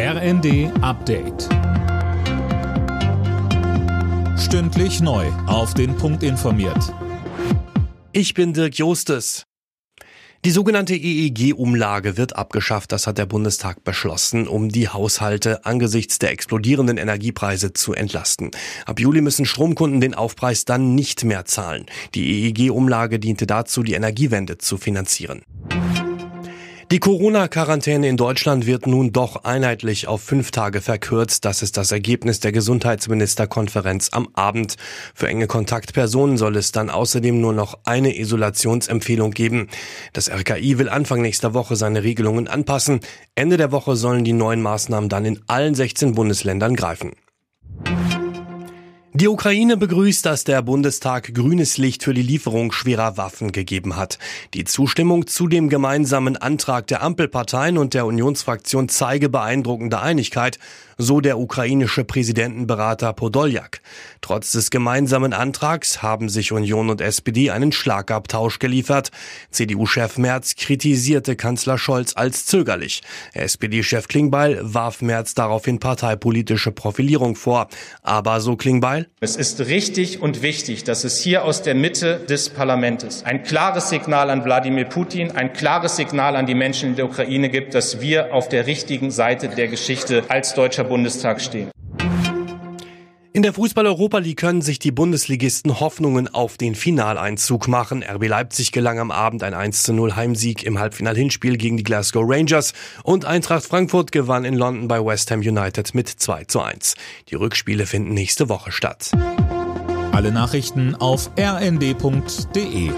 RND Update. Stündlich neu. Auf den Punkt informiert. Ich bin Dirk Jostes. Die sogenannte EEG-Umlage wird abgeschafft, das hat der Bundestag beschlossen, um die Haushalte angesichts der explodierenden Energiepreise zu entlasten. Ab Juli müssen Stromkunden den Aufpreis dann nicht mehr zahlen. Die EEG-Umlage diente dazu, die Energiewende zu finanzieren. Die Corona-Quarantäne in Deutschland wird nun doch einheitlich auf fünf Tage verkürzt. Das ist das Ergebnis der Gesundheitsministerkonferenz am Abend. Für enge Kontaktpersonen soll es dann außerdem nur noch eine Isolationsempfehlung geben. Das RKI will Anfang nächster Woche seine Regelungen anpassen. Ende der Woche sollen die neuen Maßnahmen dann in allen 16 Bundesländern greifen. Die Ukraine begrüßt, dass der Bundestag grünes Licht für die Lieferung schwerer Waffen gegeben hat. Die Zustimmung zu dem gemeinsamen Antrag der Ampelparteien und der Unionsfraktion zeige beeindruckende Einigkeit, so der ukrainische Präsidentenberater Podoljak. Trotz des gemeinsamen Antrags haben sich Union und SPD einen Schlagabtausch geliefert. CDU-Chef Merz kritisierte Kanzler Scholz als zögerlich. SPD-Chef Klingbeil warf Merz daraufhin parteipolitische Profilierung vor. Aber so Klingbeil, es ist richtig und wichtig, dass es hier aus der Mitte des Parlaments ein klares Signal an Wladimir Putin, ein klares Signal an die Menschen in der Ukraine gibt, dass wir auf der richtigen Seite der Geschichte als Deutscher Bundestag stehen. In der Fußball-Europa League können sich die Bundesligisten Hoffnungen auf den Finaleinzug machen. RB Leipzig gelang am Abend ein 1 zu 0 Heimsieg im Halbfinal-Hinspiel gegen die Glasgow Rangers und Eintracht Frankfurt gewann in London bei West Ham United mit 2 zu 1. Die Rückspiele finden nächste Woche statt. Alle Nachrichten auf rnd.de